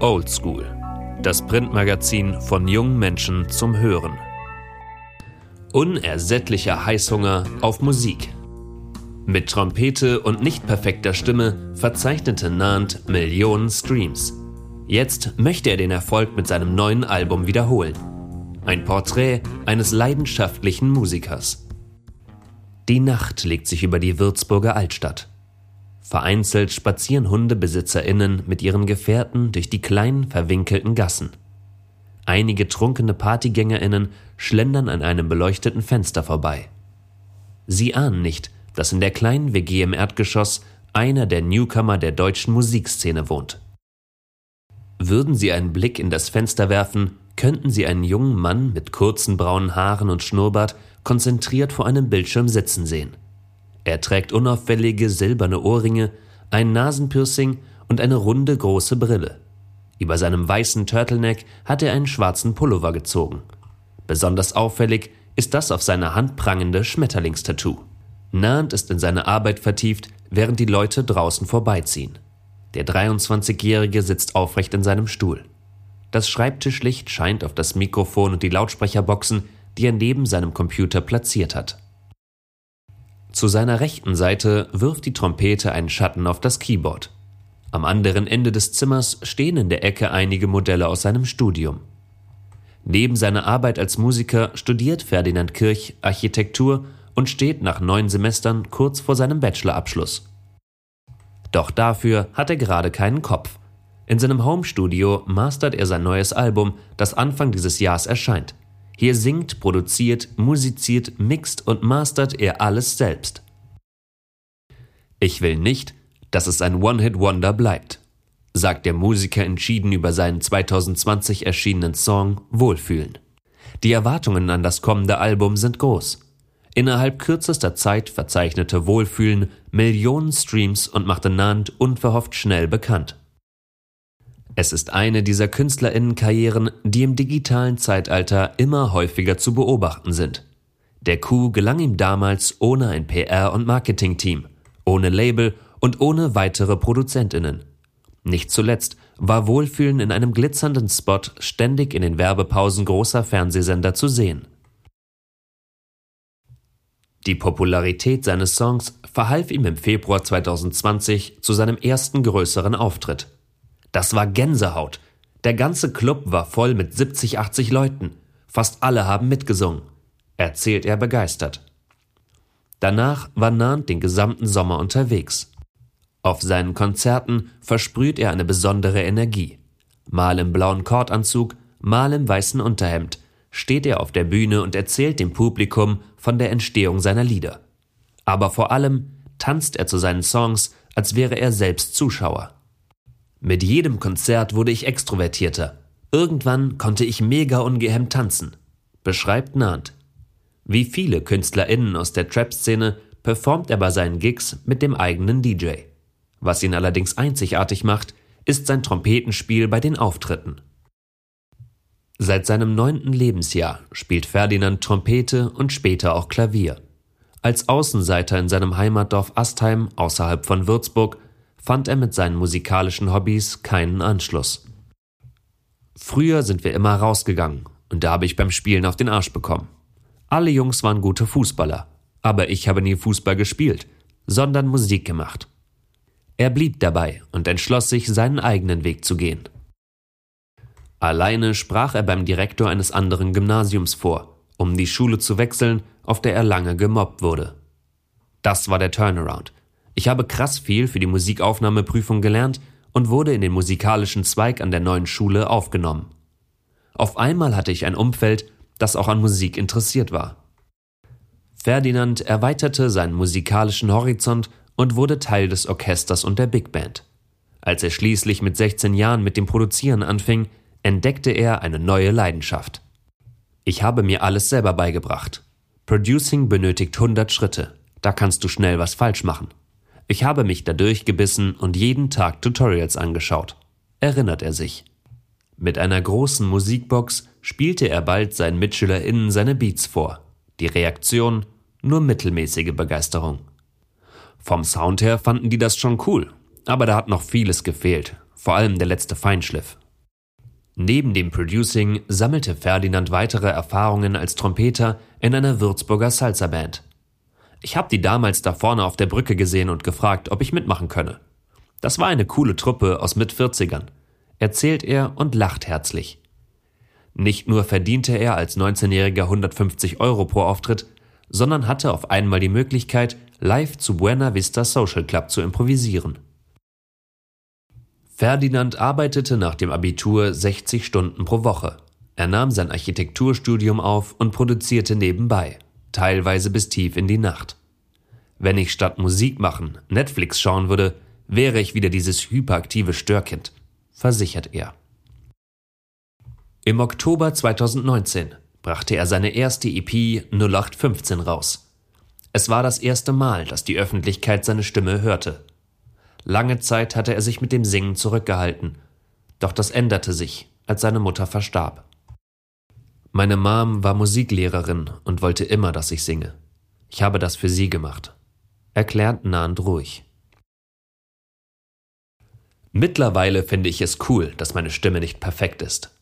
Old School, das Printmagazin von jungen Menschen zum Hören. Unersättlicher Heißhunger auf Musik. Mit Trompete und nicht perfekter Stimme verzeichnete Nant Millionen Streams. Jetzt möchte er den Erfolg mit seinem neuen Album wiederholen. Ein Porträt eines leidenschaftlichen Musikers. Die Nacht legt sich über die Würzburger Altstadt. Vereinzelt spazieren HundebesitzerInnen mit ihren Gefährten durch die kleinen, verwinkelten Gassen. Einige trunkene PartygängerInnen schlendern an einem beleuchteten Fenster vorbei. Sie ahnen nicht, dass in der kleinen WG im Erdgeschoss einer der Newcomer der deutschen Musikszene wohnt. Würden Sie einen Blick in das Fenster werfen, könnten Sie einen jungen Mann mit kurzen braunen Haaren und Schnurrbart konzentriert vor einem Bildschirm sitzen sehen. Er trägt unauffällige silberne Ohrringe, ein Nasenpiercing und eine runde große Brille. Über seinem weißen Turtleneck hat er einen schwarzen Pullover gezogen. Besonders auffällig ist das auf seiner Hand prangende Schmetterlingstattoo. Nahend ist in seine Arbeit vertieft, während die Leute draußen vorbeiziehen. Der 23-Jährige sitzt aufrecht in seinem Stuhl. Das Schreibtischlicht scheint auf das Mikrofon und die Lautsprecherboxen, die er neben seinem Computer platziert hat. Zu seiner rechten Seite wirft die Trompete einen Schatten auf das Keyboard. Am anderen Ende des Zimmers stehen in der Ecke einige Modelle aus seinem Studium. Neben seiner Arbeit als Musiker studiert Ferdinand Kirch Architektur und steht nach neun Semestern kurz vor seinem Bachelorabschluss. Doch dafür hat er gerade keinen Kopf. In seinem Homestudio mastert er sein neues Album, das Anfang dieses Jahres erscheint. Hier singt, produziert, musiziert, mixt und mastert er alles selbst. Ich will nicht, dass es ein One-Hit-Wonder bleibt, sagt der Musiker entschieden über seinen 2020 erschienenen Song Wohlfühlen. Die Erwartungen an das kommende Album sind groß. Innerhalb kürzester Zeit verzeichnete Wohlfühlen Millionen Streams und machte Nant unverhofft schnell bekannt. Es ist eine dieser Künstlerinnenkarrieren, die im digitalen Zeitalter immer häufiger zu beobachten sind. Der Coup gelang ihm damals ohne ein PR- und Marketingteam, ohne Label und ohne weitere Produzentinnen. Nicht zuletzt war Wohlfühlen in einem glitzernden Spot ständig in den Werbepausen großer Fernsehsender zu sehen. Die Popularität seines Songs verhalf ihm im Februar 2020 zu seinem ersten größeren Auftritt. Das war Gänsehaut. Der ganze Club war voll mit 70, 80 Leuten. Fast alle haben mitgesungen, erzählt er begeistert. Danach war Nant den gesamten Sommer unterwegs. Auf seinen Konzerten versprüht er eine besondere Energie. Mal im blauen Kordanzug, mal im weißen Unterhemd steht er auf der Bühne und erzählt dem Publikum von der Entstehung seiner Lieder. Aber vor allem tanzt er zu seinen Songs, als wäre er selbst Zuschauer. Mit jedem Konzert wurde ich extrovertierter. Irgendwann konnte ich mega ungehemmt tanzen, beschreibt Nant. Wie viele KünstlerInnen aus der Trap-Szene performt er bei seinen Gigs mit dem eigenen DJ. Was ihn allerdings einzigartig macht, ist sein Trompetenspiel bei den Auftritten. Seit seinem neunten Lebensjahr spielt Ferdinand Trompete und später auch Klavier. Als Außenseiter in seinem Heimatdorf Astheim außerhalb von Würzburg fand er mit seinen musikalischen Hobbys keinen Anschluss. Früher sind wir immer rausgegangen und da habe ich beim Spielen auf den Arsch bekommen. Alle Jungs waren gute Fußballer, aber ich habe nie Fußball gespielt, sondern Musik gemacht. Er blieb dabei und entschloss sich, seinen eigenen Weg zu gehen. Alleine sprach er beim Direktor eines anderen Gymnasiums vor, um die Schule zu wechseln, auf der er lange gemobbt wurde. Das war der Turnaround. Ich habe krass viel für die Musikaufnahmeprüfung gelernt und wurde in den musikalischen Zweig an der neuen Schule aufgenommen. Auf einmal hatte ich ein Umfeld, das auch an Musik interessiert war. Ferdinand erweiterte seinen musikalischen Horizont und wurde Teil des Orchesters und der Big Band. Als er schließlich mit 16 Jahren mit dem Produzieren anfing, entdeckte er eine neue Leidenschaft. Ich habe mir alles selber beigebracht. Producing benötigt 100 Schritte. Da kannst du schnell was falsch machen. Ich habe mich da durchgebissen und jeden Tag Tutorials angeschaut. Erinnert er sich. Mit einer großen Musikbox spielte er bald seinen MitschülerInnen seine Beats vor. Die Reaktion? Nur mittelmäßige Begeisterung. Vom Sound her fanden die das schon cool, aber da hat noch vieles gefehlt, vor allem der letzte Feinschliff, Neben dem Producing sammelte Ferdinand weitere Erfahrungen als Trompeter in einer Würzburger Salsa-Band. Ich habe die damals da vorne auf der Brücke gesehen und gefragt, ob ich mitmachen könne. Das war eine coole Truppe aus Mit-40ern, erzählt er und lacht herzlich. Nicht nur verdiente er als 19-Jähriger 150 Euro pro Auftritt, sondern hatte auf einmal die Möglichkeit, live zu Buena Vista Social Club zu improvisieren. Ferdinand arbeitete nach dem Abitur 60 Stunden pro Woche. Er nahm sein Architekturstudium auf und produzierte nebenbei, teilweise bis tief in die Nacht. Wenn ich statt Musik machen Netflix schauen würde, wäre ich wieder dieses hyperaktive Störkind, versichert er. Im Oktober 2019 brachte er seine erste EP 0815 raus. Es war das erste Mal, dass die Öffentlichkeit seine Stimme hörte. Lange Zeit hatte er sich mit dem Singen zurückgehalten. Doch das änderte sich, als seine Mutter verstarb. Meine Mom war Musiklehrerin und wollte immer, dass ich singe. Ich habe das für sie gemacht. Erklärt Nahend ruhig. Mittlerweile finde ich es cool, dass meine Stimme nicht perfekt ist.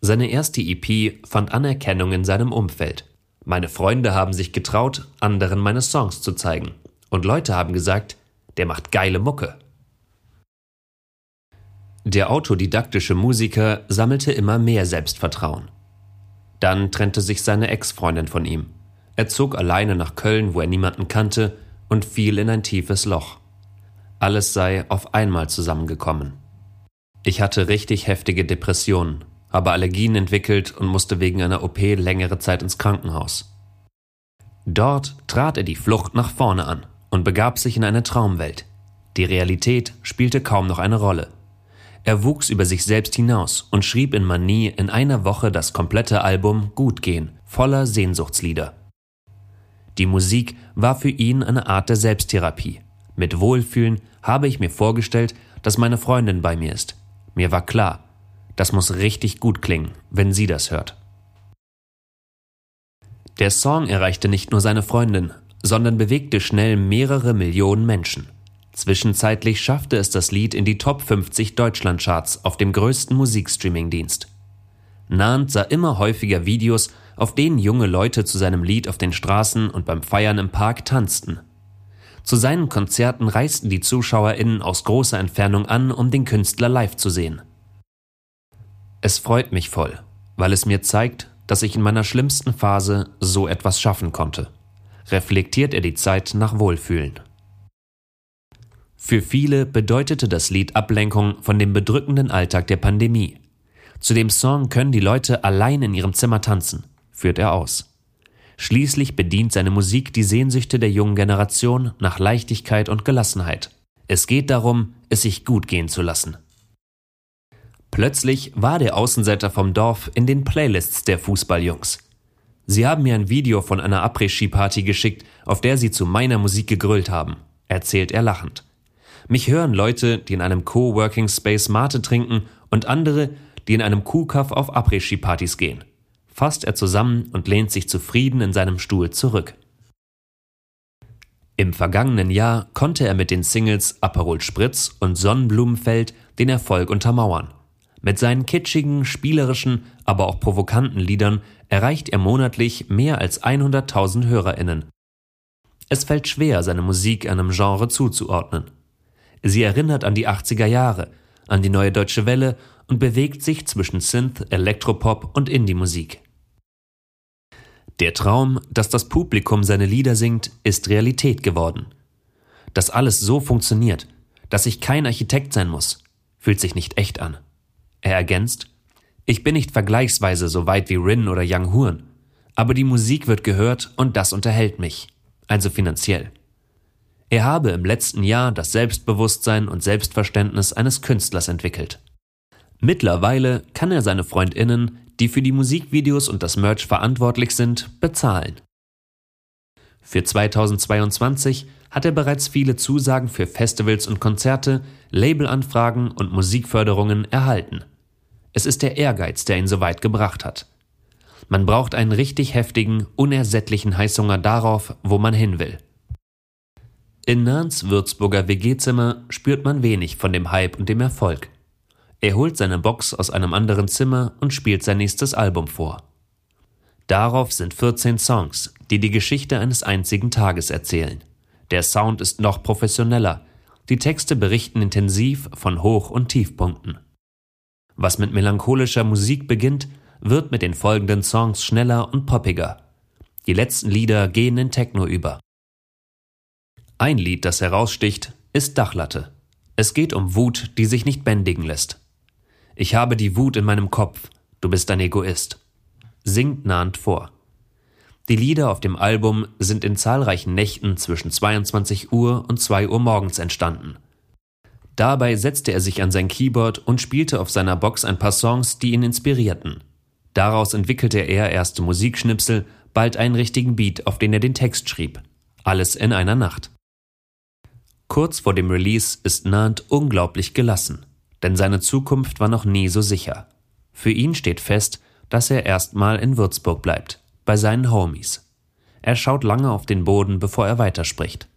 Seine erste EP fand Anerkennung in seinem Umfeld. Meine Freunde haben sich getraut, anderen meine Songs zu zeigen. Und Leute haben gesagt, der macht geile Mucke. Der autodidaktische Musiker sammelte immer mehr Selbstvertrauen. Dann trennte sich seine Ex-Freundin von ihm. Er zog alleine nach Köln, wo er niemanden kannte, und fiel in ein tiefes Loch. Alles sei auf einmal zusammengekommen. Ich hatte richtig heftige Depressionen, habe Allergien entwickelt und musste wegen einer OP längere Zeit ins Krankenhaus. Dort trat er die Flucht nach vorne an und begab sich in eine Traumwelt. Die Realität spielte kaum noch eine Rolle. Er wuchs über sich selbst hinaus und schrieb in Manie in einer Woche das komplette Album Gut gehen, voller Sehnsuchtslieder. Die Musik war für ihn eine Art der Selbsttherapie. Mit Wohlfühlen habe ich mir vorgestellt, dass meine Freundin bei mir ist. Mir war klar, das muss richtig gut klingen, wenn sie das hört. Der Song erreichte nicht nur seine Freundin, sondern bewegte schnell mehrere Millionen Menschen. Zwischenzeitlich schaffte es das Lied in die Top 50 Deutschlandcharts auf dem größten Musikstreaming-Dienst. Nahnd sah immer häufiger Videos, auf denen junge Leute zu seinem Lied auf den Straßen und beim Feiern im Park tanzten. Zu seinen Konzerten reisten die ZuschauerInnen aus großer Entfernung an, um den Künstler live zu sehen. Es freut mich voll, weil es mir zeigt, dass ich in meiner schlimmsten Phase so etwas schaffen konnte reflektiert er die Zeit nach Wohlfühlen. Für viele bedeutete das Lied Ablenkung von dem bedrückenden Alltag der Pandemie. Zu dem Song können die Leute allein in ihrem Zimmer tanzen, führt er aus. Schließlich bedient seine Musik die Sehnsüchte der jungen Generation nach Leichtigkeit und Gelassenheit. Es geht darum, es sich gut gehen zu lassen. Plötzlich war der Außenseiter vom Dorf in den Playlists der Fußballjungs. Sie haben mir ein Video von einer Après-Ski-Party geschickt, auf der Sie zu meiner Musik gegrölt haben, erzählt er lachend. Mich hören Leute, die in einem Coworking Space Mate trinken und andere, die in einem Kuhkaff auf Après-Ski-Partys gehen. Fasst er zusammen und lehnt sich zufrieden in seinem Stuhl zurück. Im vergangenen Jahr konnte er mit den Singles Aperol Spritz und Sonnenblumenfeld den Erfolg untermauern. Mit seinen kitschigen, spielerischen, aber auch provokanten Liedern erreicht er monatlich mehr als 100.000 HörerInnen. Es fällt schwer, seine Musik einem Genre zuzuordnen. Sie erinnert an die 80er Jahre, an die neue deutsche Welle und bewegt sich zwischen Synth, Elektropop und Indie-Musik. Der Traum, dass das Publikum seine Lieder singt, ist Realität geworden. Dass alles so funktioniert, dass ich kein Architekt sein muss, fühlt sich nicht echt an. Er ergänzt, ich bin nicht vergleichsweise so weit wie Rin oder Young Horn, aber die Musik wird gehört und das unterhält mich, also finanziell. Er habe im letzten Jahr das Selbstbewusstsein und Selbstverständnis eines Künstlers entwickelt. Mittlerweile kann er seine Freundinnen, die für die Musikvideos und das Merch verantwortlich sind, bezahlen. Für 2022 hat er bereits viele Zusagen für Festivals und Konzerte, Labelanfragen und Musikförderungen erhalten. Es ist der Ehrgeiz, der ihn so weit gebracht hat. Man braucht einen richtig heftigen, unersättlichen Heißhunger darauf, wo man hin will. In Nahns Würzburger WG-Zimmer spürt man wenig von dem Hype und dem Erfolg. Er holt seine Box aus einem anderen Zimmer und spielt sein nächstes Album vor. Darauf sind 14 Songs, die die Geschichte eines einzigen Tages erzählen. Der Sound ist noch professioneller, die Texte berichten intensiv von Hoch- und Tiefpunkten. Was mit melancholischer Musik beginnt, wird mit den folgenden Songs schneller und poppiger. Die letzten Lieder gehen in Techno über. Ein Lied, das heraussticht, ist Dachlatte. Es geht um Wut, die sich nicht bändigen lässt. Ich habe die Wut in meinem Kopf, du bist ein Egoist. Singt nahend vor. Die Lieder auf dem Album sind in zahlreichen Nächten zwischen 22 Uhr und 2 Uhr morgens entstanden. Dabei setzte er sich an sein Keyboard und spielte auf seiner Box ein paar Songs, die ihn inspirierten. Daraus entwickelte er erste Musikschnipsel, bald einen richtigen Beat, auf den er den Text schrieb. Alles in einer Nacht. Kurz vor dem Release ist Nant unglaublich gelassen, denn seine Zukunft war noch nie so sicher. Für ihn steht fest, dass er erstmal in Würzburg bleibt, bei seinen Homies. Er schaut lange auf den Boden, bevor er weiterspricht.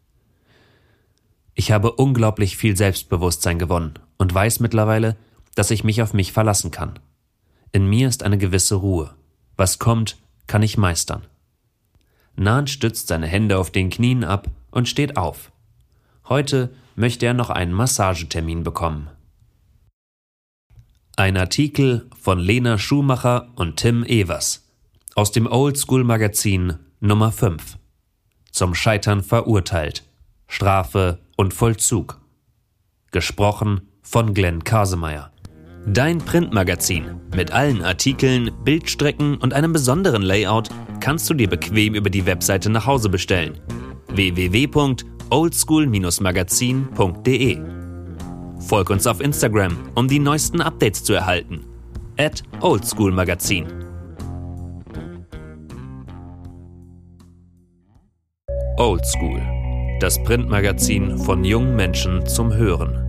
Ich habe unglaublich viel Selbstbewusstsein gewonnen und weiß mittlerweile, dass ich mich auf mich verlassen kann. In mir ist eine gewisse Ruhe. Was kommt, kann ich meistern. Nahn stützt seine Hände auf den Knien ab und steht auf. Heute möchte er noch einen Massagetermin bekommen. Ein Artikel von Lena Schumacher und Tim Evers aus dem Oldschool Magazin Nummer 5. Zum Scheitern verurteilt. Strafe und Vollzug. Gesprochen von Glenn Kasemeyer. Dein Printmagazin mit allen Artikeln, Bildstrecken und einem besonderen Layout kannst du dir bequem über die Webseite nach Hause bestellen. www.oldschool-magazin.de Folg uns auf Instagram, um die neuesten Updates zu erhalten. At oldschoolmagazin. Oldschool, das Printmagazin von jungen Menschen zum Hören.